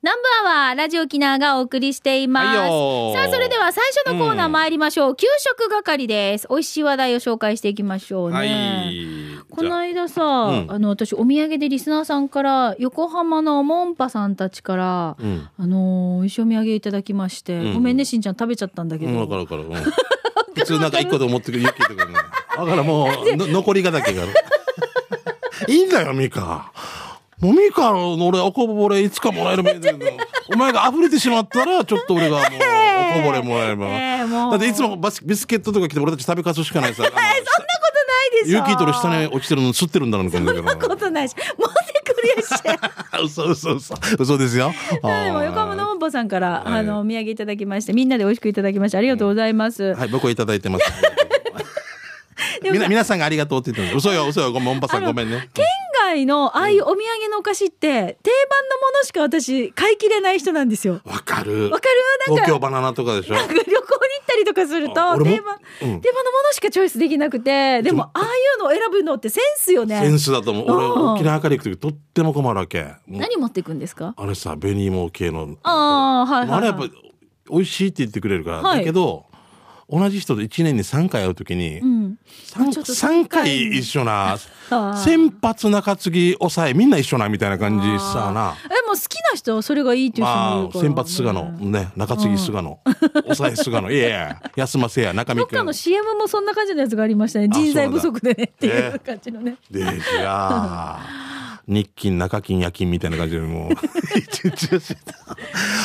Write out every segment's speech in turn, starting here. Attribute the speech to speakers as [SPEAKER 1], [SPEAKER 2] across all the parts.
[SPEAKER 1] ナンバーはラジオ沖縄がお送りしています。
[SPEAKER 2] はいよ
[SPEAKER 1] さあ、それでは最初のコーナー参りましょう。給食係です。美味しい話題を紹介していきましょうね。
[SPEAKER 2] はい。
[SPEAKER 1] この間さ、
[SPEAKER 2] うん
[SPEAKER 1] あの私お土産でリスナーさんから横浜のモンパさんたちから、
[SPEAKER 2] うん。
[SPEAKER 1] あのー、一緒土産いただきまして、
[SPEAKER 2] うん
[SPEAKER 1] ごめんねしんちゃん食べちゃったんだけど、
[SPEAKER 2] うん、わかるわかる。うん、普通なんか一個で思ってくる、ユッキーとかね。だからもう、の残りがだけが。いいんだよ、ミカ。もうミカの俺、おこぼれいつかもらえるみたいな。お前が溢れてしまったら、ちょっと俺がもう、おこぼれもらえれば。
[SPEAKER 1] えーもう
[SPEAKER 2] だっていつもバスビスケットとか来て俺たち食べかすしかないさ。そんなこと
[SPEAKER 1] ないでしょ
[SPEAKER 2] ユッキーと俺下に落ちてるの吸ってるんだろうね、
[SPEAKER 1] そんなことないし持ってくるやし
[SPEAKER 2] 嘘嘘嘘。嘘ですよ。
[SPEAKER 1] で も横浜のモンパさんから、
[SPEAKER 2] はい
[SPEAKER 1] あのお土産いただきましてみんなで美味しくいただきましてありがとうございます、
[SPEAKER 2] はい、僕はいただいてます。みな皆さんがありがとうって言ってます。嘘よ、嘘よ、ごめん、モンパさんごめんね。
[SPEAKER 1] 県外のああいうお土産のお菓子って定番のものしか私買いきれない人なんですよ。
[SPEAKER 2] わかる。
[SPEAKER 1] わかる？なんか
[SPEAKER 2] 東京バナナとかでしょ？
[SPEAKER 1] なんか旅行に行ったりとかすると定番、
[SPEAKER 2] うん
[SPEAKER 1] 定番のものしかチョイスできなくてでもああいうのを選ぶのってセンスよね
[SPEAKER 2] センスだと思う。俺、
[SPEAKER 1] うん
[SPEAKER 2] 沖縄から行くときとっても困るわけ。
[SPEAKER 1] 何持っていくんですか？
[SPEAKER 2] あれさ、紅芋系の。
[SPEAKER 1] ああはいはい、はい、
[SPEAKER 2] あれやっぱ、美味しいって言ってくれるから。
[SPEAKER 1] はい
[SPEAKER 2] だけど、同じ人と1年に3回会うときに、
[SPEAKER 1] うん、
[SPEAKER 2] 三
[SPEAKER 1] ちょっと
[SPEAKER 2] 3回一緒な、先発中継ぎ抑えみんな一緒なみたいな感じさな。
[SPEAKER 1] えもう好きな人はそれがいいっていう人もい
[SPEAKER 2] まあ、
[SPEAKER 1] るから、
[SPEAKER 2] 先発菅野、ね、中継ぎ菅野、抑え菅野、いやいや、休ませや、中身君
[SPEAKER 1] どっかの。CM もそんな感じのやつがありましたね。人材不足でねっていう
[SPEAKER 2] ええ
[SPEAKER 1] 感じのね。
[SPEAKER 2] で、いやー 日勤、中勤、夜勤みたいな感じでもう、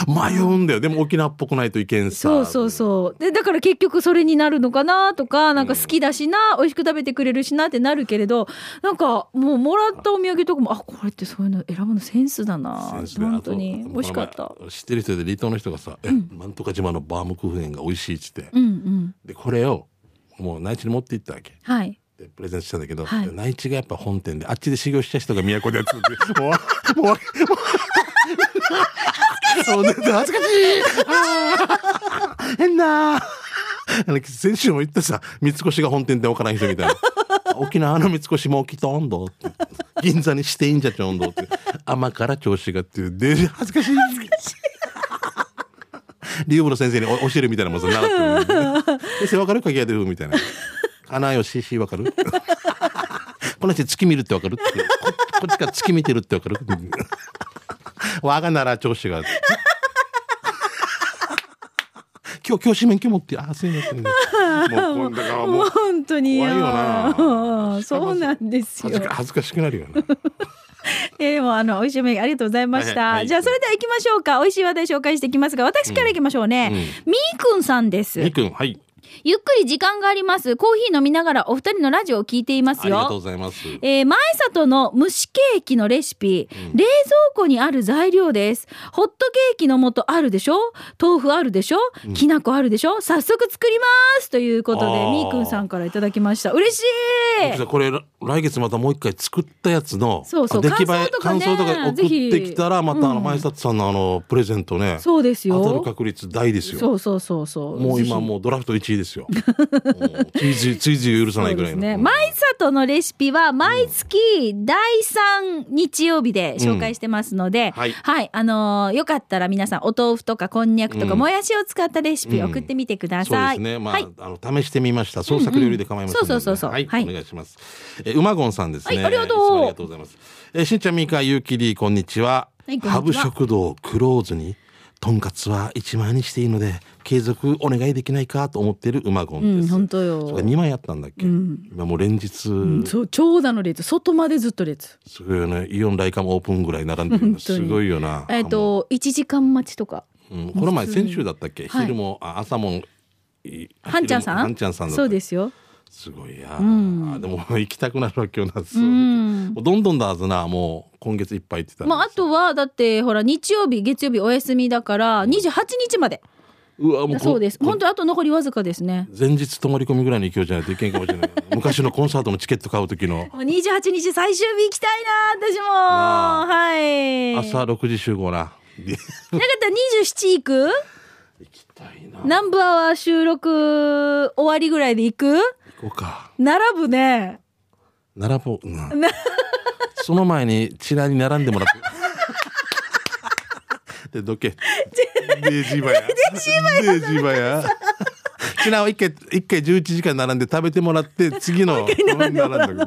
[SPEAKER 2] 迷うんだよ。でも沖縄っぽくないといけんさ。
[SPEAKER 1] そうそうそうでだから結局それになるのかなとかなんか好きだしな、美味しく食べてくれるしなってなるけれどなんかもうもらったお土産とかもあこれってそういうの選ぶのセンスだな本当に美味しかった
[SPEAKER 2] 知ってる人で離島の人がさ、え、なんとか島のバームクーヘンが美味しいっつって。
[SPEAKER 1] うんうん
[SPEAKER 2] で、これを、もう内地に持って行ったわけ。
[SPEAKER 1] はい
[SPEAKER 2] でプレゼントしたんだけど、
[SPEAKER 1] はい。
[SPEAKER 2] 内地がやっぱ本店であっちで修行した人が都でやってて もうもうもう恥ずかしい。変な。先週も言ったさ三越が本店って分からん人みたいな。沖縄の三越も来たんだって。銀座にしていいんじゃちょんどって。甘から調子がっていう。で恥ずかしい。リュウブの先生にお教えるみたいなもんさ習ってる先生分かるかきやでるみたいな花よしし分かる？この人月見るって分かる？ってここっちから月見てるって分かる？我がなら調子が。今日教師免許持ってあすいませんもう今度から
[SPEAKER 1] も本当に
[SPEAKER 2] 怖いよな。
[SPEAKER 1] うんそうなんですよ。
[SPEAKER 2] 恥ずか恥ずかしくなるよな。
[SPEAKER 1] えーでもあの美味しいお土産ありがとうございました、
[SPEAKER 2] はいはい。
[SPEAKER 1] じゃあそれでは行きましょうか。美味しい話題紹介していきますが私から行きましょうね、
[SPEAKER 2] うん。
[SPEAKER 1] みーくんさんです。
[SPEAKER 2] みくんはい
[SPEAKER 1] ゆっくり時間があります。コーヒー飲みながらお二人のラジオを聞いています
[SPEAKER 2] ありがとう
[SPEAKER 1] よ
[SPEAKER 2] ございます。
[SPEAKER 1] えー前里の蒸しケーキのレシピ、冷蔵庫にある材料です。ホットケーキの素あるでしょ？豆腐あるでしょ、きな粉あるでしょ？早速作りますということでみーくんさんからいただきました。嬉しい。
[SPEAKER 2] これ来月またもう一回作ったやつの
[SPEAKER 1] そうそう
[SPEAKER 2] 出来栄え
[SPEAKER 1] 感想とかね
[SPEAKER 2] 送ってきたらまたあの
[SPEAKER 1] うん。
[SPEAKER 2] 前里さんのあのプレゼントね
[SPEAKER 1] そうですよ。
[SPEAKER 2] 当たる確率大ですよ。
[SPEAKER 1] そうそうそうそう。
[SPEAKER 2] もう今もうドラフト1位ですよ。も うついついついつい許さないぐらいの。
[SPEAKER 1] そうですね。舞里のレシピは毎月第3日曜日で紹介してますので、
[SPEAKER 2] うんはい
[SPEAKER 1] はい、あのーよかったら皆さんお豆腐とかこんにゃくとか
[SPEAKER 2] うん
[SPEAKER 1] もやしを使ったレシピ送ってみてくだ
[SPEAKER 2] そうで
[SPEAKER 1] さい。
[SPEAKER 2] すね。まあ、
[SPEAKER 1] はい。
[SPEAKER 2] あの試してみました。創作料理で構いませんので、
[SPEAKER 1] そうそうそうそう
[SPEAKER 2] はい、
[SPEAKER 1] はい
[SPEAKER 2] お願いします。えー、うまごんさんですね。
[SPEAKER 1] はいありがとう
[SPEAKER 2] ありがとうございます。えーしんちゃんみーかゆうきりこんにちは。
[SPEAKER 1] はい
[SPEAKER 2] ハブ食堂クローズに。とんかつは1万円にしていいので継続お願いできないかと思ってるうまご
[SPEAKER 1] うんん、
[SPEAKER 2] です。
[SPEAKER 1] 本当よ。
[SPEAKER 2] それ2万円やったんだっけ、今もう連日、
[SPEAKER 1] うんそう、長蛇の列、外までずっと列。
[SPEAKER 2] すごいよね。イオンライカムオープンぐらい並んでるすごいよな。
[SPEAKER 1] えっ、と、1時間待ちとか。
[SPEAKER 2] うん、この前先週だったっけ、
[SPEAKER 1] はい。
[SPEAKER 2] 昼もあ朝もい
[SPEAKER 1] はんちゃんさん？
[SPEAKER 2] はんちゃんさん
[SPEAKER 1] そうですよ。
[SPEAKER 2] すごいや、
[SPEAKER 1] ん。
[SPEAKER 2] あでも 行きたくなるわけよなそう。
[SPEAKER 1] うん。
[SPEAKER 2] もうどんどんだはずなもう今月いっぱい行ってた
[SPEAKER 1] まあ、あとは、だって、ほら、日曜日、月曜日お休みだから、28日まで。
[SPEAKER 2] うわもうこ
[SPEAKER 1] そうです。
[SPEAKER 2] こ
[SPEAKER 1] 本当あと残りわずかですね。
[SPEAKER 2] 前日泊まり込みぐらいの勢いじゃないといけんかもしれない。昔のコンサートのチケット買う時の。
[SPEAKER 1] もう28日最終日行きたいな私も。
[SPEAKER 2] あ。
[SPEAKER 1] はい。
[SPEAKER 2] 朝6時集合な。で。
[SPEAKER 1] なかった？ら27行く？
[SPEAKER 2] 行きたいな。
[SPEAKER 1] 南部アワー収録終わりぐらいで行く？
[SPEAKER 2] 行こうか。
[SPEAKER 1] 並ぶね。
[SPEAKER 2] 並ぼう。な。その前にチラに並んでもらってでどけ。デージーバヤデージーバヤ昨日一回一回11時間並んで食べてもらって次の並んでもらう。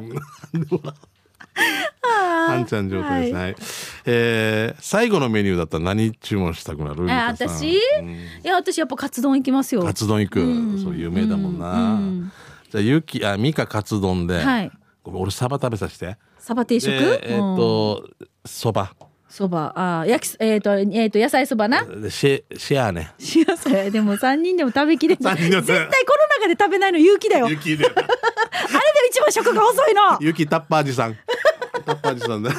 [SPEAKER 2] はんちゃん状態ですね、はい、えー、最後のメニューだったら何注文したくなる？
[SPEAKER 1] え私、うん、いや私やっぱカツ丼行きますよ。
[SPEAKER 2] カツ丼行く、うん、そう有名だもんな、うん、じゃあゆきあミカカツ丼で、はい、俺サバ食べさせて。
[SPEAKER 1] サバ定食？
[SPEAKER 2] えー、っとそば
[SPEAKER 1] そば。あ焼きえっ、ー、とえっ、ー、と野菜そばな？
[SPEAKER 2] シェシェアね。
[SPEAKER 1] シェアさでも三人でも食べきれない。絶対この中で食べないの勇気だよ。
[SPEAKER 2] 勇気で あれで
[SPEAKER 1] 一番食が遅いの。
[SPEAKER 2] 勇気タッパージさん。タッパージさんだ。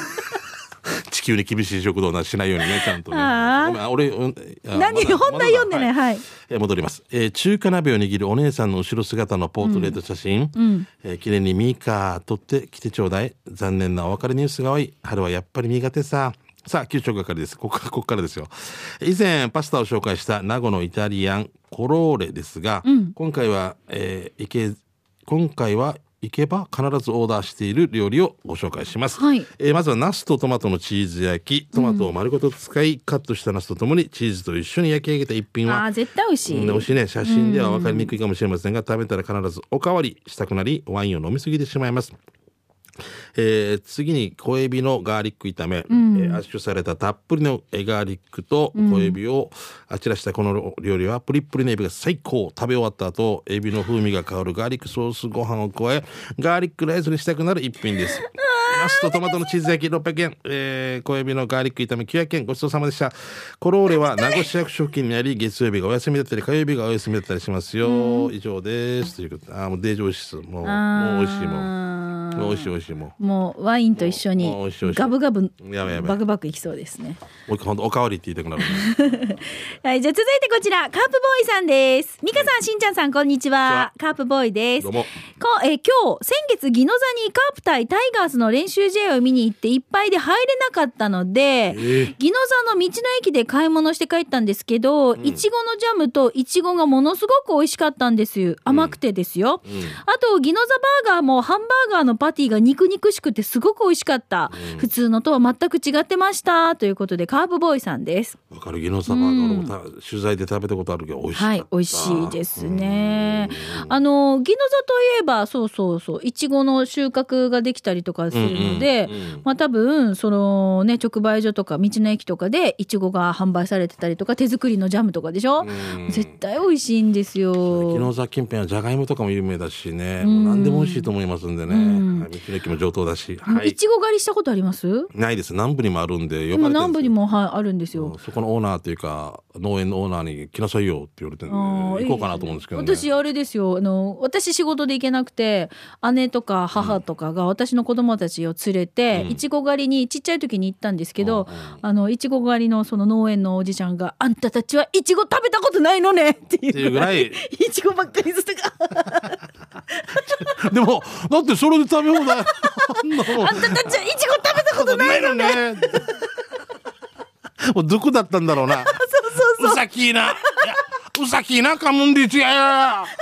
[SPEAKER 2] 地球に厳しい食堂なしないようにねちゃんとね。ごめん俺、うん、
[SPEAKER 1] 何、ま、本題読んでね。はい、
[SPEAKER 2] えー、戻ります、えー、中華鍋を握るお姉さんの後ろ姿のポートレート写真、うん、えー、記念にミーカー撮ってきてちょうだい。残念なお別れニュースが多い。春はやっぱり苦手ささあ、給食係です。ここから、ここからですよ。以前、パスタを紹介した名護のイタリアンコローレですが、うん、今回は、えー、いけ、今回は行けば必ずオーダーしている料理をご紹介します、はい、えー、まずはナスとトマトのチーズ焼きトマトを丸ごと使い、うん、カットしたナスとともにチーズと一緒に焼き上げた一品は
[SPEAKER 1] あ絶対美味しい、
[SPEAKER 2] 美味しいね。写真では分かりにくいかもしれませんが、食べたら必ずおかわりしたくなりワインを飲みすぎてしまいますえー、次に小エビのガーリック炒め、うん、えー、圧縮されたたっぷりのガーリックと小エビをあちらしたこの料理はプリップリのエビが最高。食べ終わった後エビの風味が香るガーリックソースご飯を加えガーリックライスにしたくなる一品です ナスとトマトのチーズ焼き600円、えー、小エビのガーリック炒め900円。ごちそうさまでした。コローレは名護市役所付近にあり月曜日がお休みだったり火曜日がお休みだったりしますよ、以上です。ということあもうデージ美味しいもうもう美味しいもん。美味しい美味しいも
[SPEAKER 1] ん。もうワインと一緒にガブガブバクバクいきそうですね。
[SPEAKER 2] もう本当おかわりって言いたくなる、
[SPEAKER 1] はいじゃあ続いてこちらカープボーイさんです。美香さんしんちゃんさんこんにちは。カープボーイです。どうも。こえー、今日先月宜野座にカープ対タイガースの練習試合を見に行っていっぱいで入れなかったので、えー、宜野座の道の駅で買い物して帰ったんですけど、いちごのジャムといちごがものすごく美味しかったんですよ。甘くてですよ、うん。うん、あと宜野座バーガーもハンバーガーのパティが肉肉しくてすごく美味しかった、うん、普通のとは全く違ってました。ということでカープボーイさんです。
[SPEAKER 2] わかる宜野座バーガーも取材で食べたことあるけど美味しいはい
[SPEAKER 1] 美味しいですね。あの宜野座といえばそうそうそういちごの収穫ができたりとかするので、うんうん。うん、まあ多分そのね直売所とか道の駅とかでいちごが販売されてたりとか手作りのジャムとかでしょ、うん、絶対美味しいんですよ。
[SPEAKER 2] 宜野座近辺はじゃがいもとかも有名だしね、うん、何でも美味しいと思いますんでね、うん、道の駅も上等だし、
[SPEAKER 1] はい、いちご狩りしたことあります？
[SPEAKER 2] ないです。南部にもあるんで
[SPEAKER 1] 呼ばれ南部にも、はい、あるんですよ。
[SPEAKER 2] そこのオーナーというか農園のオーナーに来なさいよって言われて行こうかなと思うんですけど、ね、
[SPEAKER 1] 私あれですよ。あの私仕事で行けなくて姉とか母とかが私の子供たちを連れて、いちご狩りにちっちゃい時に行ったんですけど、あのいちご狩りのその農園のおじちゃんが「あんたたちはいちご食べたことないのね」っていう。ぐらい。いちごばっかりずつ
[SPEAKER 2] でもだってそれで食べ放題。あんた
[SPEAKER 1] たちはいちご食べたことないのね。
[SPEAKER 2] もう毒だったんだろうな。そう
[SPEAKER 1] そうそう。
[SPEAKER 2] うさきな。うさきなかむんでちや。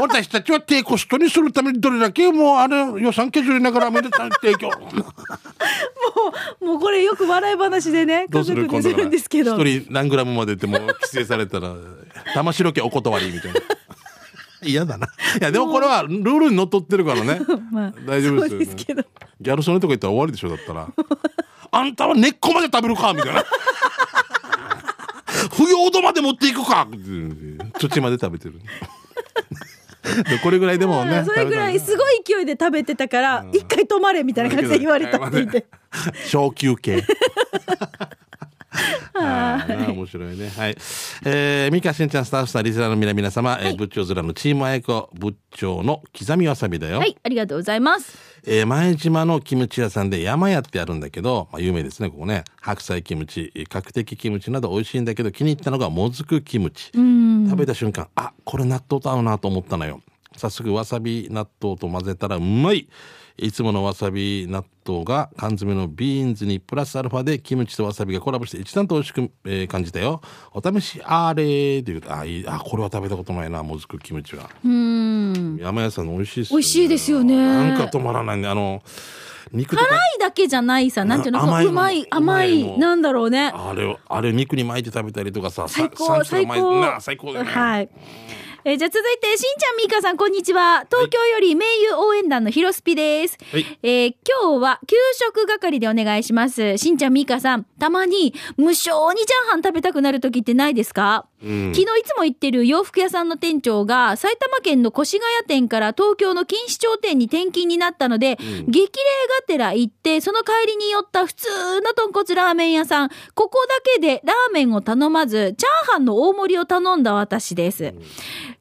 [SPEAKER 2] 私たちは低コストにするためにどれだけもうあれ予算削りながらめでた提供。も
[SPEAKER 1] う もうこれよく笑い話でね
[SPEAKER 2] どうする？
[SPEAKER 1] するんですけど。
[SPEAKER 2] 一人何グラムまでっても規制されたら玉城家お断りみたいな。嫌だな。いやでもこれはルールにのっとってるからね、まあ、大丈夫ですよ、ね、すギャル曽根とか言ったら終わりでしょだったら。あんたは根っこまで食べるかみたいな不要度まで持っていくか。土まで食べてる。これぐらいでもね
[SPEAKER 1] それぐらいすごい勢いで食べてたから一回止まれみたいな感じで言われたって言って。
[SPEAKER 2] 小休憩 あ面白いね。はい。えー、三河しんちゃんスタッフさん、リスナーの皆々様、はい、えー、仏頂面のチームあやこ仏頂の刻みわさびだよ。
[SPEAKER 1] はい、ありがとうございます。
[SPEAKER 2] えー、前島のキムチ屋さんで山屋ってあるんだけど、まあ、有名ですね、ここね。白菜キムチ、角的キムチなど美味しいんだけど、気に入ったのがもずくキムチ。食べた瞬間、あ、これ納豆と合うなと思ったのよ。早速わさび納豆と混ぜたらうまいいつものわさび納豆が缶詰のビーンズにプラスアルファでキムチとわさびがコラボして一段と美味しく、えー感じたよ。お試しあれというあいいあこれは食べたことないなもずくキムチは。
[SPEAKER 1] うん。
[SPEAKER 2] 山屋さんの美味しいです
[SPEAKER 1] 美味しいですよね。
[SPEAKER 2] なんか止まらないね。あの肉
[SPEAKER 1] 辛いだけじゃないさなんていうの
[SPEAKER 2] 甘い
[SPEAKER 1] うまいうま
[SPEAKER 2] まい
[SPEAKER 1] なんだろうね。
[SPEAKER 2] あれをあれ肉に巻いて食べたりとかさ
[SPEAKER 1] 最高最高。
[SPEAKER 2] 最高だよね。
[SPEAKER 1] はいえーじゃあ続いてしんちゃんみーかさんこんにちは。東京より名優応援団のひろすぴです、
[SPEAKER 2] はい。
[SPEAKER 1] えー今日は給食係でお願いします。しんちゃんみーかさんたまに無性にチャーハン食べたくなる時ってないですか？
[SPEAKER 2] うん。
[SPEAKER 1] 昨日いつも行ってる洋服屋さんの店長が埼玉県の越谷店から東京の錦糸町店に転勤になったので、激励がてら行ってその帰りに寄った普通の豚骨ラーメン屋さん。ここだけでラーメンを頼まずチャーハンの大盛りを頼んだ私です、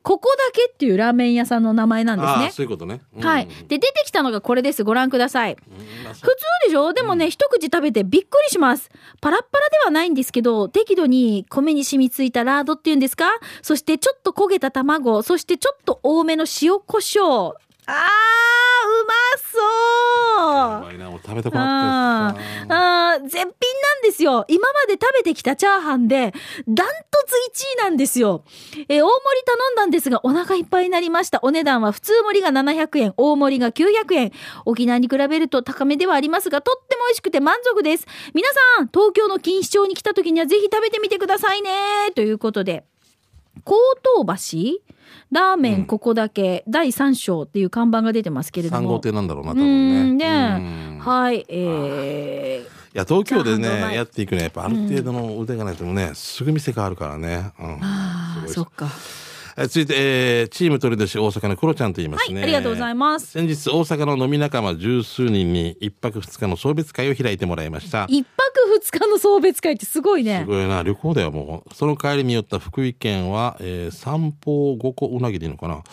[SPEAKER 1] ここだけっていうラーメン屋さんの名前なんですね。
[SPEAKER 2] そういうことね、うん。
[SPEAKER 1] はい。で、出てきたのがこれです。ご覧ください。
[SPEAKER 2] うん。
[SPEAKER 1] 普通でしょ？でもね、一口食べてびっくりします。パラッパラではないんですけど、適度に米に染みついたラードっていうんですか？そしてちょっと焦げた卵、そしてちょっと多めの塩コショウ。あー、うまそう
[SPEAKER 2] うまいなもう食べたくな
[SPEAKER 1] あ
[SPEAKER 2] って
[SPEAKER 1] あー絶品なんですよ。今まで食べてきたチャーハンで、ダントツ1位なんですよ。えー大盛り頼んだんですが、お腹いっぱいになりました。お値段は普通盛りが700円、大盛りが900円。沖縄に比べると高めではありますが、とっても美味しくて満足です。皆さん、東京の錦糸町に来た時にはぜひ食べてみてくださいね。ということで、江東橋ラーメンここだけ、第3章っていう看板が出てますけれども。
[SPEAKER 2] 3号店なんだろうな多
[SPEAKER 1] う
[SPEAKER 2] 分
[SPEAKER 1] ん
[SPEAKER 2] ね
[SPEAKER 1] ね
[SPEAKER 2] うん。
[SPEAKER 1] はい、えー、
[SPEAKER 2] いや東京でねやっていくねやっぱある程度の腕がないとね、すぐ店変わるからね、うん。
[SPEAKER 1] ああ、そっか。
[SPEAKER 2] え続いて、えーチーム鳥年大阪のクロちゃんと言いますね、
[SPEAKER 1] はいありがとうございます。
[SPEAKER 2] 先日大阪の飲み仲間十数人に一泊二日の送別会を開いてもらいました。
[SPEAKER 1] 一泊二日の送別会ってすごいね。
[SPEAKER 2] す。ごいな。旅行だよもうその帰りに寄った福井県は、えー、三方五湖うなぎでいいのかな、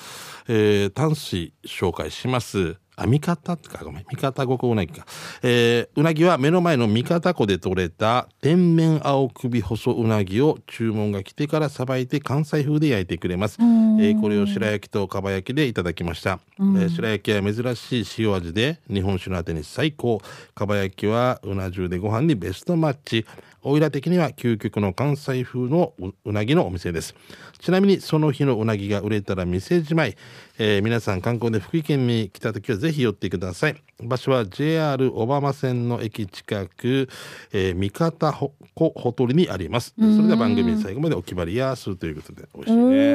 [SPEAKER 2] えー、淡水紹介しますあ三方ってかごめん三方五湖うなぎか、えー、うなぎは目の前の三方湖で採れた天然青首細うなぎを注文が来てからさばいて関西風で焼いてくれます、えー、これを白焼きとかば焼きでいただきました、えー白焼きは珍しい塩味で日本酒のあてに最高。かば焼きはうな重でご飯にベストマッチおいら的には究極の関西風のううなぎのお店です。ちなみにその日のうなぎが売れたら店じまい、えー皆さん観光で福井県に来た時はぜひ寄ってください。場所は JR 小浜線の駅近く、えー、三方ほこほとりにあります。それでは番組最後までお決まりやすということで美味しいね。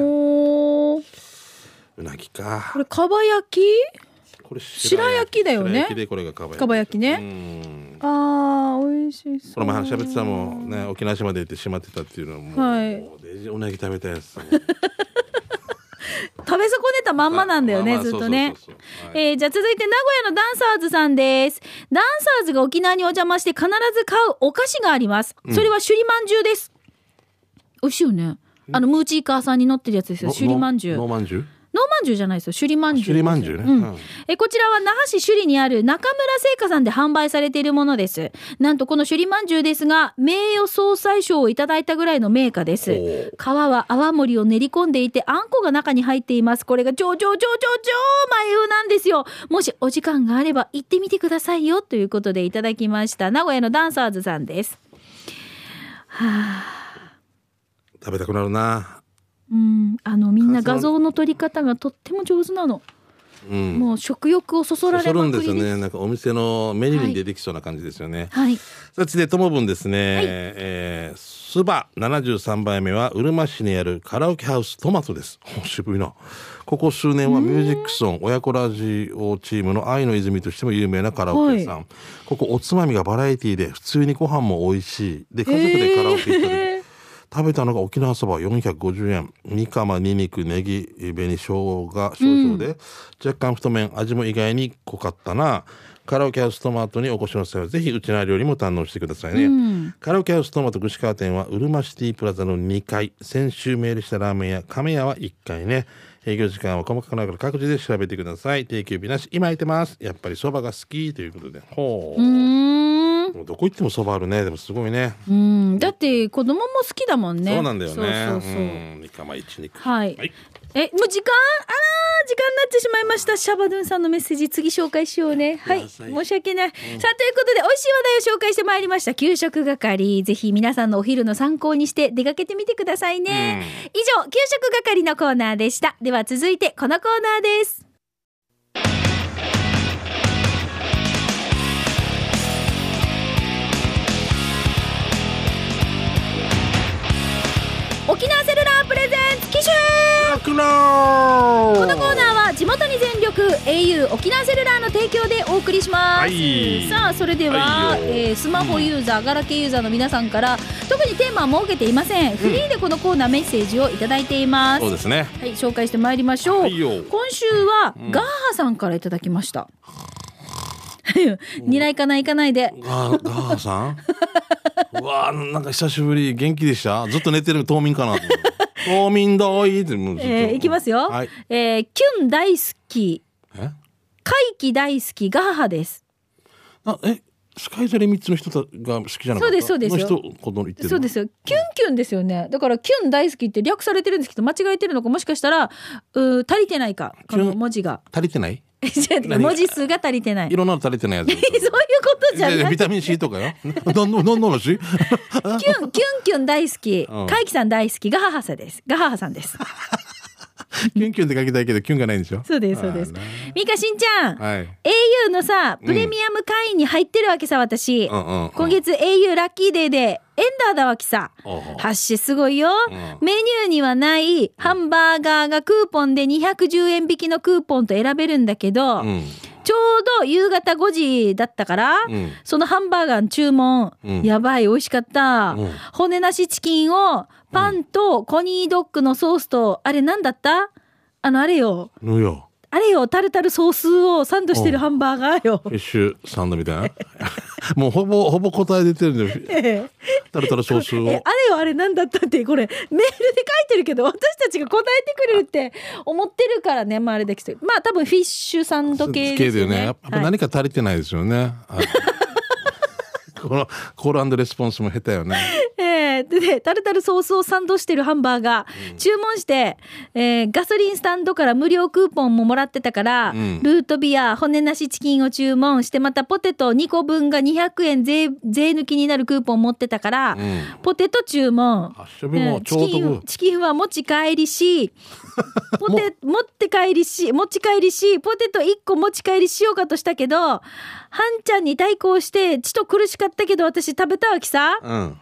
[SPEAKER 2] うなぎか。
[SPEAKER 1] これかば焼き？
[SPEAKER 2] これ
[SPEAKER 1] 白焼き。だよね。
[SPEAKER 2] 白焼きでこれがかば焼き。
[SPEAKER 1] ね。
[SPEAKER 2] うん。
[SPEAKER 1] あー。美味しそう
[SPEAKER 2] この前喋ってたもんね沖縄島で行ってしまってたっていうのはもう、
[SPEAKER 1] はい。
[SPEAKER 2] もうデジうなぎ食べたやつ
[SPEAKER 1] 食べ損ねたまんまなんだよね、
[SPEAKER 2] まあまあ
[SPEAKER 1] ずっとね。えーじゃあ続いて名古屋のダンサーズさんです。ダンサーズが沖縄にお邪魔して必ず買うお菓子があります。それは首里まんじゅうです。美味しいよね。あのムーチーカーさんに乗ってるやつですよ。
[SPEAKER 2] の
[SPEAKER 1] 首里まんじゅう
[SPEAKER 2] ののまんじゅう？
[SPEAKER 1] ノーマンジュじゃないですよ。首里まんじゅう。
[SPEAKER 2] 首里まんじゅうね
[SPEAKER 1] うん
[SPEAKER 2] うん
[SPEAKER 1] えこちらは那覇市首里にある中村製菓さんで販売されているものです。なんとこの首里まんじゅうですが、名誉総裁賞をいただいたぐらいの名家です。皮は泡盛を練り込んでいて、あんこが中に入っています。これが超超超超超前風なんですよ。もしお時間があれば行ってみてくださいよ。ということでいただきました。名古屋のダンサーズさんです。
[SPEAKER 2] 食べたくなるな
[SPEAKER 1] うん、あのみんな画像の撮り方がとっても上手なの。
[SPEAKER 2] うん。
[SPEAKER 1] もう食欲をそそられ
[SPEAKER 2] そそるん
[SPEAKER 1] です。
[SPEAKER 2] よねなんかお店のメニューに出てきそうな感じですよね、
[SPEAKER 1] はい。
[SPEAKER 2] さあ続いてともぶんですね、えースバ73杯目はうるま市にあるカラオケハウストマトです。お渋いな。ここ数年はミュージックソン親子ラジオチームの愛の泉としても有名なカラオケ屋さん、ここおつまみがバラエティで普通にご飯も美味しい。で家族でカラオケ行った時、
[SPEAKER 1] へー
[SPEAKER 2] 食べたのが沖縄そば450円煮かまにんにくネギ紅生姜少々で、若干太麺味も意外に濃かったな。カラオケハウストマトにお越しの際はぜひうちの料理も堪能してくださいね、カラオケハウストマト串川店はうるまシティプラザの2階。先週メールしたラーメン屋亀屋は1階ね。営業時間は細かくなるから各自で調べてください。定休日なし。今空いてます。やっぱりそばが好きということで。ほう。もうどこ行ってもそばあるねでもすごいね
[SPEAKER 1] うん。だって子供も好きだもんね。
[SPEAKER 2] そうなんだよね
[SPEAKER 1] そうそうそう。
[SPEAKER 2] ん煮かま一肉
[SPEAKER 1] はい。
[SPEAKER 2] はい
[SPEAKER 1] え、もう時間？あらー時間になってしまいました。シャバドゥンさんのメッセージ、次紹介しようね。はい。申し訳ない。さあ、ということで、美味しい話題を紹介してまいりました。給食係。ぜひ皆さんのお昼の参考にして出かけてみてくださいね。以上、給食係のコーナーでした。では続いて、このコーナーです。沖縄セルラープレゼンツ機種。
[SPEAKER 2] 楽な
[SPEAKER 1] このコーナーは地元に全力 au 沖縄セルラーの提供でお送りします、
[SPEAKER 2] はい。
[SPEAKER 1] さあそれでは、
[SPEAKER 2] はいよ。
[SPEAKER 1] えースマホユーザー、ガラケーユーザーの皆さんから特にテーマは設けていません。フリーでこのコーナーメッセージをいただいています、
[SPEAKER 2] そうですね。
[SPEAKER 1] はい紹介してまいりましょう、
[SPEAKER 2] はいよ。
[SPEAKER 1] 今週は、ガーハさんからいただきました。狙いかないかないで。
[SPEAKER 2] ガーガーさん？うわーなんか久しぶり元気でした？ずっと寝てる冬眠かな冬眠どいってもうずっと。
[SPEAKER 1] えーいきますよ、
[SPEAKER 2] はい。
[SPEAKER 1] えーキュン大好き。
[SPEAKER 2] え？
[SPEAKER 1] 怪奇大好きガーハです。
[SPEAKER 2] あえ？スカイザリ3つの人が好きじゃなかった？
[SPEAKER 1] そうですそうですよ。
[SPEAKER 2] の人言ってる
[SPEAKER 1] そうです。よ。キュンキュンですよね。だからキュン大好きって略されてるんですけど、間違えてるのか、もしかしたら、うー足りてないか、この文字が。
[SPEAKER 2] 足りてない？
[SPEAKER 1] 文字数が足りてない。
[SPEAKER 2] いろんなの足りてないやつ
[SPEAKER 1] そういうことじゃない。
[SPEAKER 2] ビタミン C とかよ 何の何の話？
[SPEAKER 1] キュン、キュンキュン大好き
[SPEAKER 2] うん。
[SPEAKER 1] 怪奇さん大好き。ガハハさんです。ガハハさんです。
[SPEAKER 2] キュンキュンって書きたいけどキュンがないんでしょ？
[SPEAKER 1] そうです、そうです。ミカしんちゃん。
[SPEAKER 2] はい。
[SPEAKER 1] au のさ、プレミアム会員に入ってるわけさ、私。
[SPEAKER 2] うんうんうん。
[SPEAKER 1] 今月 au ラッキーデーで、エンダーだわけさ。
[SPEAKER 2] おう。
[SPEAKER 1] 発信すごいよ、
[SPEAKER 2] ん。
[SPEAKER 1] メニューにはないハンバーガーがクーポンで210円引きのクーポンと選べるんだけど、
[SPEAKER 2] うん
[SPEAKER 1] ちょうど夕方5時だったから、
[SPEAKER 2] うん。
[SPEAKER 1] そのハンバーガーの注文、
[SPEAKER 2] うん。
[SPEAKER 1] やばい、美味しかった、
[SPEAKER 2] うん。
[SPEAKER 1] 骨なしチキンをパンとコニードッグのソースと、あれなんだった？あの、あれよ。
[SPEAKER 2] ぬよ
[SPEAKER 1] あれよ、タルタルソースをサンドしてるハンバーガーよ。
[SPEAKER 2] フィッシュサンドみたいな。もうほぼほぼ答え出てるんで
[SPEAKER 1] え
[SPEAKER 2] タルタルソースを。
[SPEAKER 1] えあれよ、あれなんだったって、これ、メールで書いてるけど、私たちが答えてくれるって思ってるからね、まああれだけど。まあ多分フィッシュサンド系ですよね。
[SPEAKER 2] やっぱ
[SPEAKER 1] はい。
[SPEAKER 2] 何か足りてないですよね、はい このコールレスポンスも下手よね
[SPEAKER 1] えーでね、タルタルソースをサンドしてるハンバーガー、注文して、えーガソリンスタンドから無料クーポンももらってたから、
[SPEAKER 2] ん。
[SPEAKER 1] ルートビア、骨なしチキンを注文して、またポテト2個分が200円税税抜きになるクーポン持ってたから、
[SPEAKER 2] ん。
[SPEAKER 1] ポテト注文。
[SPEAKER 2] 発射日も
[SPEAKER 1] うん
[SPEAKER 2] ちょうど
[SPEAKER 1] チキンチキンは持ち帰りし、ポテ、持って帰りし、持ち帰りし、ポテト1個持ち帰りしようかとしたけど、ハンちゃんに対抗して、ちと苦しかったけど、私食べたわけさ。
[SPEAKER 2] うん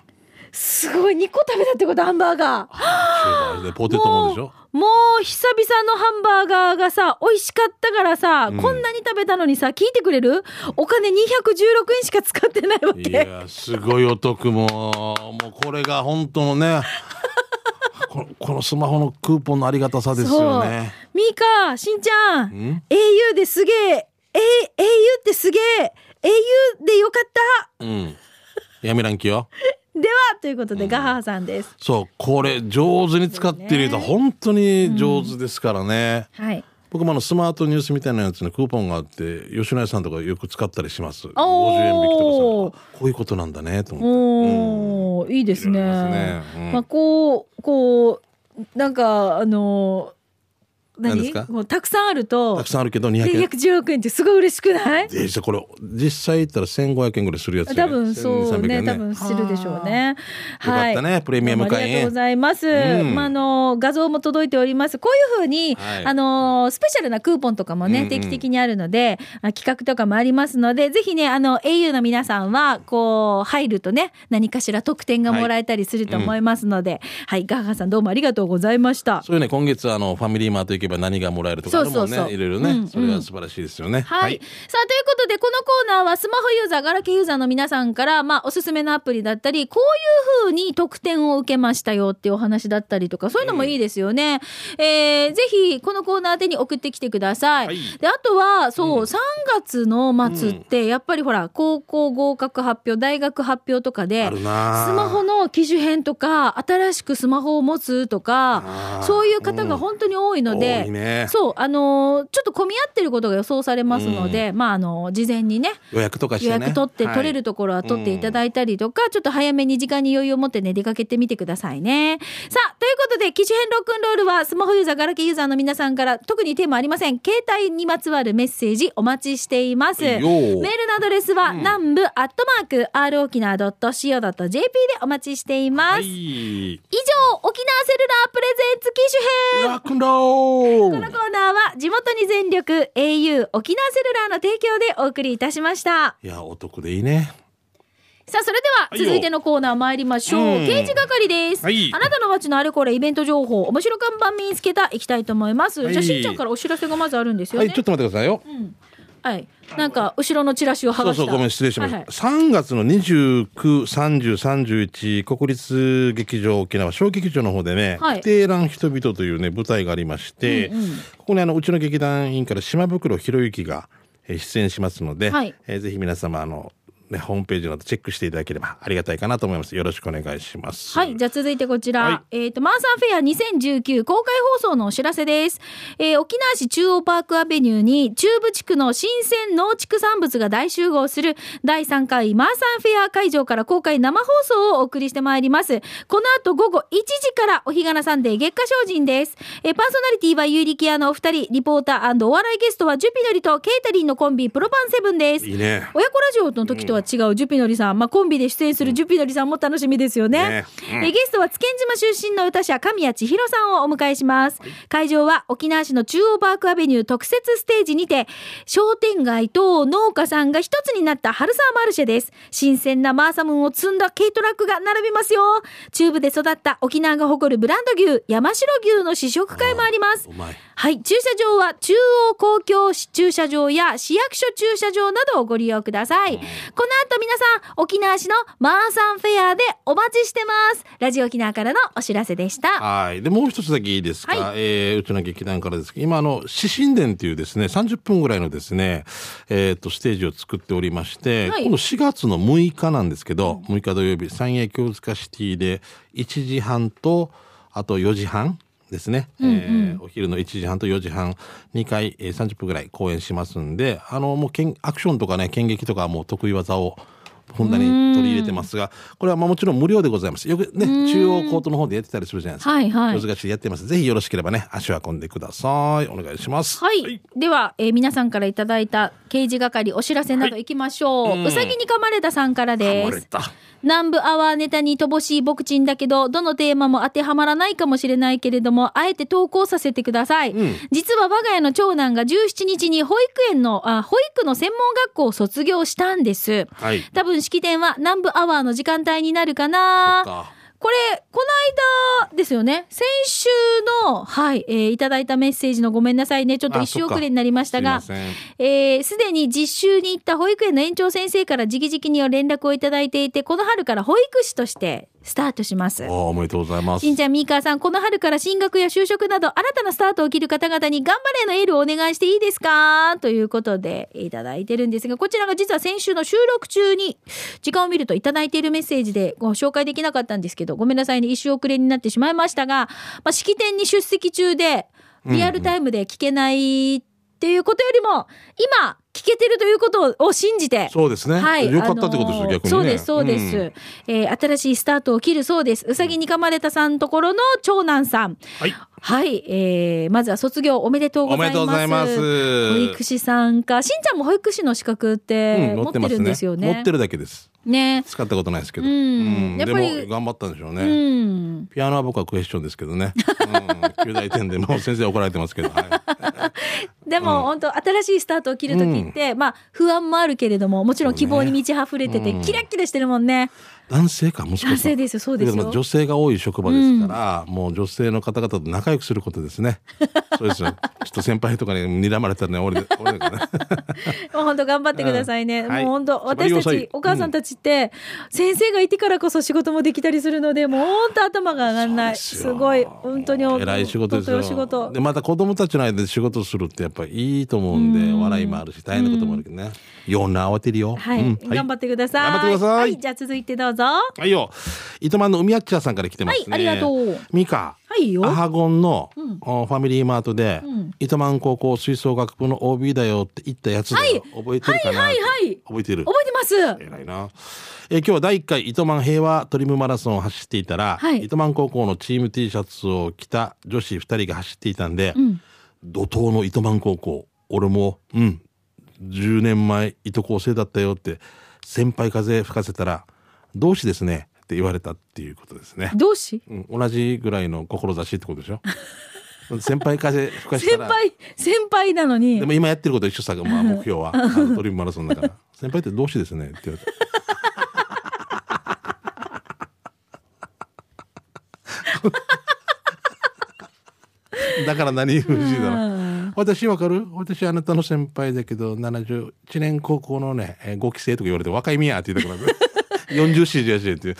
[SPEAKER 1] すごい、2個食べたってこと、ハンバーガー。
[SPEAKER 2] でポテトもでしょ？
[SPEAKER 1] もう久々のハンバーガーがさ美味しかったからさ、こんなに食べたのにさ聞いてくれる？お金216円しか使ってないわ
[SPEAKER 2] い
[SPEAKER 1] け
[SPEAKER 2] やすごいお得ももうこれが本当のね。このこのスマホのクーポンのありがたさですよね。
[SPEAKER 1] ミーカしんちゃん。
[SPEAKER 2] ん
[SPEAKER 1] ？au ですげえ。え au ってすげえ。au でよかった。
[SPEAKER 2] うん。やめらんきよ
[SPEAKER 1] ではということで、ガハハさんです。
[SPEAKER 2] そうこれ上手に使っていると本当に上手ですからね、
[SPEAKER 1] はい。
[SPEAKER 2] 僕もあのスマートニュースみたいなやつのクーポンがあって吉野家さんとかよく使ったりします。50円引きとかさこういうことなんだねと思って、
[SPEAKER 1] おー。いいですね。
[SPEAKER 2] ね。うん。
[SPEAKER 1] まあこうこうなんかあの何？
[SPEAKER 2] 何ですか？
[SPEAKER 1] もうたくさんあると
[SPEAKER 2] たくさんあるけど200円。
[SPEAKER 1] 216円ってすごい嬉しくない？
[SPEAKER 2] でこれ実際言ったら1500円ぐらいするやつよね。
[SPEAKER 1] 多分そうね
[SPEAKER 2] 1200円
[SPEAKER 1] 多分するでしょうね。
[SPEAKER 2] よかったねプレミアム会員。
[SPEAKER 1] ありがとうございます。
[SPEAKER 2] うん。
[SPEAKER 1] まああの画像も届いております。こういうふうに、
[SPEAKER 2] はい。
[SPEAKER 1] あのスペシャルなクーポンとかもね、
[SPEAKER 2] うんうん。
[SPEAKER 1] 定期的にあるので、あ企画とかもありますので、ぜひねあの au の皆さんはこう入るとね何かしら特典がもらえたりすると思いますので、はい、ガーガーさんどうもありがとうございました。
[SPEAKER 2] そういうね今月あのファミリーマート行けば何がもらえるとかあるもんね
[SPEAKER 1] そう。そうそう
[SPEAKER 2] いろいろね、
[SPEAKER 1] うんうん。
[SPEAKER 2] それは素晴らしいですよね。
[SPEAKER 1] はい、さあということでこのコーナーはスマホユーザーガラケーユーザーの皆さんから、まあ、おすすめのアプリだったりこういうふうに特典を受けましたよっていうお話だったりとかそういうのもいいですよね。えーぜひこのコーナー宛に送ってきてください。
[SPEAKER 2] はい。
[SPEAKER 1] であとはそう、3月の末ってやっぱりほら高校合格発表大学発表とかでスマホの機種変とか新しくスマホを持つとかそういう方が本当に多いので、
[SPEAKER 2] 多いね
[SPEAKER 1] そうあのーちょっと混み合ってることが予想されますので、まああの事前にね
[SPEAKER 2] 予約とかしてね
[SPEAKER 1] 予約取って、
[SPEAKER 2] はい
[SPEAKER 1] 取れるところは取っていただいたりとか、ちょっと早めに時間に余裕を持ってね出かけてみてくださいね。さあというこことで、機種編ロックンロールはスマホユーザー、ガラケーユーザーの皆さんから特にテーマありません。携帯にまつわるメッセージお待ちしています。メールのアドレスは、南部アットマーク、r 沖縄 .co.jp でお待ちしています。
[SPEAKER 2] はい。
[SPEAKER 1] 以上、沖縄セルラープレゼンツ機種編
[SPEAKER 2] ラックンロー
[SPEAKER 1] このコーナーは地元に全力 au 沖縄セルラーの提供でお送りいたしました。
[SPEAKER 2] いや、お得でいいね。
[SPEAKER 1] さあ、それでは続いてのコーナー参りましょう。
[SPEAKER 2] うん
[SPEAKER 1] 刑事係です。
[SPEAKER 2] はい
[SPEAKER 1] あなたの街のあれこれイベント情報、面白看板見つけた、いきたいと思います。
[SPEAKER 2] はい
[SPEAKER 1] じゃあ、しんちゃんからお知らせがまずあるんですよね。
[SPEAKER 2] はい、ちょっと待ってくださいよ。
[SPEAKER 1] はい。なんか、後ろのチラシを剥がした。
[SPEAKER 2] そうそう、ごめん、失礼しました。
[SPEAKER 1] はいはい
[SPEAKER 2] 3月の29、30、31、国立劇場沖縄小劇場の方でね、
[SPEAKER 1] はい
[SPEAKER 2] 規定欄人々というね、舞台がありまして、ここにあの、うちの劇団員から島袋博之がえー出演しますので、
[SPEAKER 1] はい
[SPEAKER 2] えーぜひ皆様、あの、ね、ホームページなどチェックしていただければありがたいかなと思います。よろしくお願いします。
[SPEAKER 1] はい。じゃあ続いてこちら。
[SPEAKER 2] はい
[SPEAKER 1] えっ、と、マーサンフェア2019公開放送のお知らせです。えー沖縄市中央パークアベニューに中部地区の新鮮農畜産物が大集合する第3回マーサンフェア会場から公開生放送をお送りしてまいります。この後午後1時からお日柄サンデー月下精進です。えーパーソナリティはユーリキアのお二人、リポーターお笑いゲストはジュピノリとケイタリンのコンビプロパンセブンです。
[SPEAKER 2] いいね。
[SPEAKER 1] 親子ラジオの時とは違うジュピノリさん、まあ、コンビで出演するジュピノリさんも楽しみですよね。
[SPEAKER 2] ねうん
[SPEAKER 1] えゲストは津堅島出身の歌者神谷千尋さんをお迎えします。会場は沖縄市の中央パークアベニュー特設ステージにて商店街と農家さんが一つになった春沢マルシェです。新鮮なマーサムーンを積んだ軽トラックが並びますよ。中部で育った沖縄が誇るブランド牛山城牛の試食会もあります。はい。駐車場は中央公共駐車場や市役所駐車場などをご利用ください。この後皆さん、沖縄市のマーサンフェアでお待ちしてます。ラジオ沖縄からのお知らせでした。
[SPEAKER 2] はい。で、もう一つだけいいですか？
[SPEAKER 1] は
[SPEAKER 2] えーうちの劇団からですけど、今、あの、獅神殿っていうですね、30分ぐらいのですね、えっ、と、ステージを作っておりまして、
[SPEAKER 1] はい
[SPEAKER 2] 今度4月の6日なんですけど、6日土曜日、三栄京塚シティで1時半と、あと4時半ですね、えーお昼の1時半と4時半、2回、えー30分ぐらい公演しますんで、あの、もうけん、アクションとかね、剣撃とかはもう得意技を、ふんだんに取り入れてますが、これはまあもちろん無料でございます。よくね、中央コートの方でやってたりするじゃないですか。
[SPEAKER 1] はいはい
[SPEAKER 2] 難しいやってます。ぜひよろしければね、足を運んでください。お願いします。
[SPEAKER 1] はい。では、えー皆さんからいただいた刑事係お知らせなど行きましょう。
[SPEAKER 2] はいう
[SPEAKER 1] うさぎに噛まれたさんからです。南部アワーネタに乏しい僕ちんだけど、どのテーマも当てはまらないかもしれないけれども、あえて投稿させてください。
[SPEAKER 2] ん
[SPEAKER 1] 実は我が家の長男が17日に保育園の、あ、保育の専門学校を卒業したんです。
[SPEAKER 2] はい。
[SPEAKER 1] 多分式典は南部アワーの時間帯になるかなこれ、この間ですよね？先週の、はい、えーいただいたメッセージのごめんなさいね。ちょっと
[SPEAKER 2] あ
[SPEAKER 1] 一周遅れになりましたが
[SPEAKER 2] す
[SPEAKER 1] えーすでに実習に行った保育園の園長先生から直々に連絡をいただいていて、この春から保育士としてスタートします。
[SPEAKER 2] おめでとうございます
[SPEAKER 1] し。んちゃん、みーかーさん、この春から進学や就職など、新たなスタートを切る方々に頑張れのエールをお願いしていいですか？ということで、いただいてるんですが、こちらが実は先週の収録中に、時間を見るといただいているメッセージでご紹介できなかったんですけど、ごめんなさいね、一周遅れになってしまいましたが、まあ、式典に出席中で、リアルタイムで聞けないっていうことよりも、今、聞けてるということを信じて、
[SPEAKER 2] そうですね。
[SPEAKER 1] はい。
[SPEAKER 2] よかったってことですよ、
[SPEAKER 1] あのー
[SPEAKER 2] 逆にね。
[SPEAKER 1] そうです、そうです。
[SPEAKER 2] ん
[SPEAKER 1] えー新しいスタートを切るそうです。うさぎに噛まれたさんところの長男さん。
[SPEAKER 2] はい。
[SPEAKER 1] はい。えー、まずは卒業おめでとうございます。
[SPEAKER 2] おめでとうございます
[SPEAKER 1] 保育士さんか。しんちゃんも保育士の資格って
[SPEAKER 2] うん
[SPEAKER 1] 持ってるんですよね。
[SPEAKER 2] 持ってるだけです。
[SPEAKER 1] ね。
[SPEAKER 2] 使ったことないですけど。
[SPEAKER 1] うんやっぱり
[SPEAKER 2] も、頑張ったんでしょう
[SPEAKER 1] う
[SPEAKER 2] ね。
[SPEAKER 1] ん。
[SPEAKER 2] ピアノは僕はクエスチョンですけどね。うん。9大点でもう先生怒られてますけど。はい。
[SPEAKER 1] でも、本当新しいスタートを切るときって、まあ、不安もあるけれども、もちろん希望に満ち溢れてて、
[SPEAKER 2] うん
[SPEAKER 1] キラッキラしてるもんね。
[SPEAKER 2] 男性か、息子。
[SPEAKER 1] 男性ですよそうですよ
[SPEAKER 2] 女性が多い職場ですから、もう女性の方々と仲良くすることですね。そうですよ。ちょっと先輩とかに睨まれたらね、俺で、俺だからね。
[SPEAKER 1] もう本当頑張ってくださいね。
[SPEAKER 2] うんはい
[SPEAKER 1] もう本当
[SPEAKER 2] 縛り
[SPEAKER 1] 私たちお母さんたちって、先生がいてからこそ仕事もできたりするので、もう本当頭が上がらない。
[SPEAKER 2] す
[SPEAKER 1] ごい、本当に
[SPEAKER 2] 偉い仕事ですよ。
[SPEAKER 1] 仕事
[SPEAKER 2] で、また子供たちの間で仕事するってやっぱりいいと思うんで、笑いもあるし、大変なこともあるけどね。よんな慌てるよ。
[SPEAKER 1] はい、
[SPEAKER 2] うん
[SPEAKER 1] 頑張ってください。
[SPEAKER 2] 頑張ってください
[SPEAKER 1] はい、じゃあ続いてどうぞ。は
[SPEAKER 2] はいよ。糸満の海あっちゃさんから来てますね。
[SPEAKER 1] い、ありがとう。
[SPEAKER 2] ミカ、
[SPEAKER 1] いよ。
[SPEAKER 2] アハゴンの、
[SPEAKER 1] うん。
[SPEAKER 2] おファミリーマートで、
[SPEAKER 1] うん。
[SPEAKER 2] 糸満高校吹奏楽部の OB だよって言ったやつだよ、覚えてるかな、
[SPEAKER 1] はいはいはい。
[SPEAKER 2] 覚えてる？
[SPEAKER 1] 覚えてます。
[SPEAKER 2] 偉いな。えー今日は第1回糸満平和トリムマラソンを走っていたら、
[SPEAKER 1] はい。
[SPEAKER 2] 糸満高校のチーム T シャツを着た女子2人が走っていたんで、
[SPEAKER 1] うん。
[SPEAKER 2] 怒涛の糸満高校。俺もうん。10年前糸高生だったよって先輩風吹かせたら同志ですねって言われたっていうことですね、
[SPEAKER 1] 同志？
[SPEAKER 2] うん、同じぐらいの志ってことでしょ？先輩風吹かせたら。
[SPEAKER 1] 先輩先輩なのに。
[SPEAKER 2] でも今やってること一緒さ、まあ、目標は。トリムマラソンだから。先輩って同志ですねって言われてだから何不思議だな私わかる？私あなたの先輩だけど71年高校のねえー5期生とか言われて若いみやって言ったから40歳じゃしって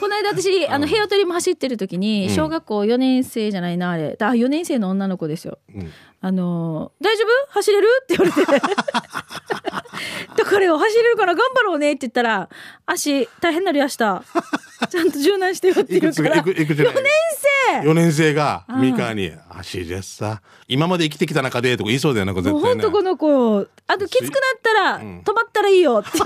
[SPEAKER 1] この間私あのヘアトリム走ってる時に小学校4年生じゃないなあれ。あ4年生の女の子ですよ。
[SPEAKER 2] うん。
[SPEAKER 1] あのー大丈夫？走れる？って言われて。だからよ走れるから頑張ろうねって言ったら足大変なるやした。ちゃんと柔軟してよって言うから。
[SPEAKER 2] つがいくいくじゃない。
[SPEAKER 1] 4年生
[SPEAKER 2] ！4年生が三河に「足じゃさ。今まで生きてきた中で」とか言いそうだよなんか
[SPEAKER 1] もう
[SPEAKER 2] 絶対ね。
[SPEAKER 1] ほんとこの子。あときつくなったら
[SPEAKER 2] うん。
[SPEAKER 1] 止まったらいいよっていう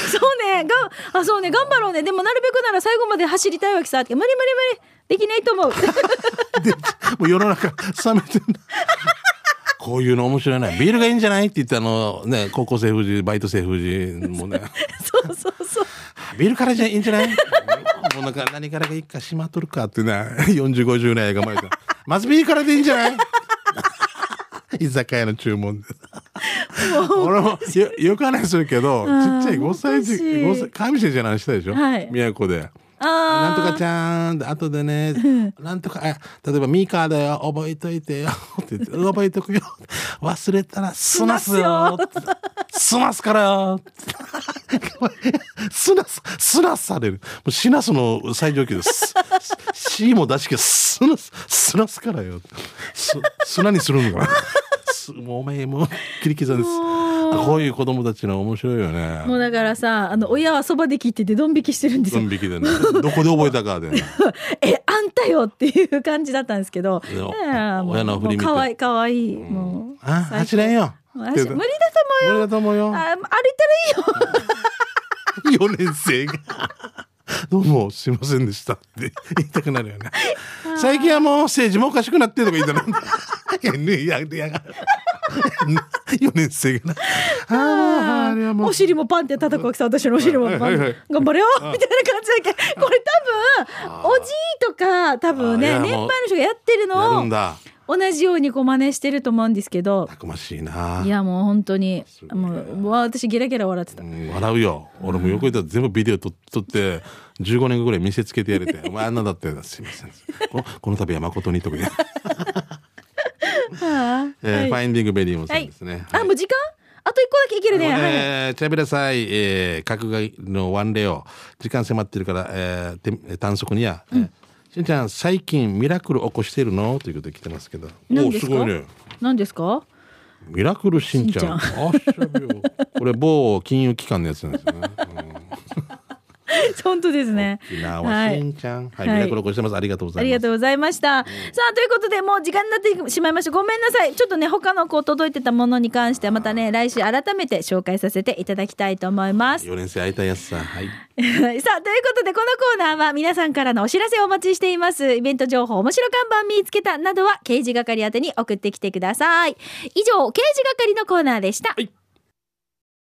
[SPEAKER 1] そうね。があそうね。頑張ろうね。でもなるべくなら最後まで走りたいわけさ。って無理無理無理。できないと思う。
[SPEAKER 2] でもう世の中冷めてんだ。こういうの面白いな。ビールがいいんじゃないって言ってあのね高校生夫人バイト生夫人もね。
[SPEAKER 1] そうそうそう。
[SPEAKER 2] ビールからじゃいいんじゃない？もうなんか何からがいいかしまっとるかってね。4050年が前でまずビールからでいいんじゃない？居酒屋の注文で俺もよよく話するけどち
[SPEAKER 1] ー
[SPEAKER 2] っちゃい5歳児
[SPEAKER 1] おかしい
[SPEAKER 2] 5歳上先生の話したでしょ、
[SPEAKER 1] はい
[SPEAKER 2] 宮古で。
[SPEAKER 1] あ
[SPEAKER 2] なんとかち
[SPEAKER 1] ゃ
[SPEAKER 2] ゃんで後でね、なんとか、あ例えばミカだよ、覚えといてよ、って言って、覚えとくよ。忘れたら、すますよ。すますからよ。すなす、すなされる。もうしなすの最上級です。しも出しけど、すなす、すなすからよ。す、砂にするのかな。すもうお前もう切り刻んです。こういう子供たちの面白いよね。
[SPEAKER 1] もうだからさあの親はそばで聞いててドン引きしてるんですよ
[SPEAKER 2] ドン引きでね。どこで覚えたかで、ね。
[SPEAKER 1] えあんたよっていう感じだったんですけど
[SPEAKER 2] 親の振り見て
[SPEAKER 1] かわいいかわいい、もう
[SPEAKER 2] あ、
[SPEAKER 1] 最高
[SPEAKER 2] 走れんよ。
[SPEAKER 1] 無理だと思うよ
[SPEAKER 2] 無理だと思うよ。
[SPEAKER 1] あ歩いたらいいよ
[SPEAKER 2] 4年生が。どうもすいませんでしたって言いたくなるよね。最近はもう政治もおかしくなってるとか言ったら。いや、ね、いや、いや、4年生がな。ああ、あれはもう。
[SPEAKER 1] お尻もパンって叩くわけさ私のお尻もパン、
[SPEAKER 2] はいはいはい
[SPEAKER 1] 頑張れよみたいな感じだけどこれ多分おじいとか多分ね年配の人がやってる
[SPEAKER 2] や
[SPEAKER 1] のを
[SPEAKER 2] るんだ。
[SPEAKER 1] 同じようにこう真似してると思うんですけど
[SPEAKER 2] たくましいな。
[SPEAKER 1] いやもう本当にもうもう私ゲラゲラ笑ってた
[SPEAKER 2] うん笑うよ。俺もよく言ったら全部ビデオ撮撮って、15年後ぐらい見せつけてやれて、お前あんなだったよな。すいません。このこの度は誠にとか言。
[SPEAKER 1] はあ
[SPEAKER 2] えーフ
[SPEAKER 1] はい
[SPEAKER 2] ァインディングベリーモンさんですね。
[SPEAKER 1] あもう時間あと一個だけいけるね、はい
[SPEAKER 2] えー、チャビラさい、えー、角刈りのワンレオ、時間迫ってるから、えー、て短足にや、えーしんちゃん、最近ミラクル起こしてるの？ということで来てますけど。お
[SPEAKER 1] す
[SPEAKER 2] ごいね。
[SPEAKER 1] 何ですか？
[SPEAKER 2] ミラクルしんちゃん。あ
[SPEAKER 1] し
[SPEAKER 2] ゃべよ。これ某金融機関のやつなんですよね。
[SPEAKER 1] 本当ですね
[SPEAKER 2] 沖縄しんちゃん。はい、
[SPEAKER 1] はい
[SPEAKER 2] ミラクル起こしてます。ありがとうございます。
[SPEAKER 1] ありがとうございました。さあということでもう時間になってしまいました。ごめんなさい。ちょっとね他のこう届いてたものに関してはまたね来週改めて紹介させていただきたいと思います。
[SPEAKER 2] 4年生会いたいやつさ。はい。
[SPEAKER 1] さあということでこのコーナーは皆さんからのお知らせをお待ちしています。イベント情報面白看板見つけたなどは刑事係宛てに送ってきてください。以上刑事係のコーナーでした。
[SPEAKER 2] はい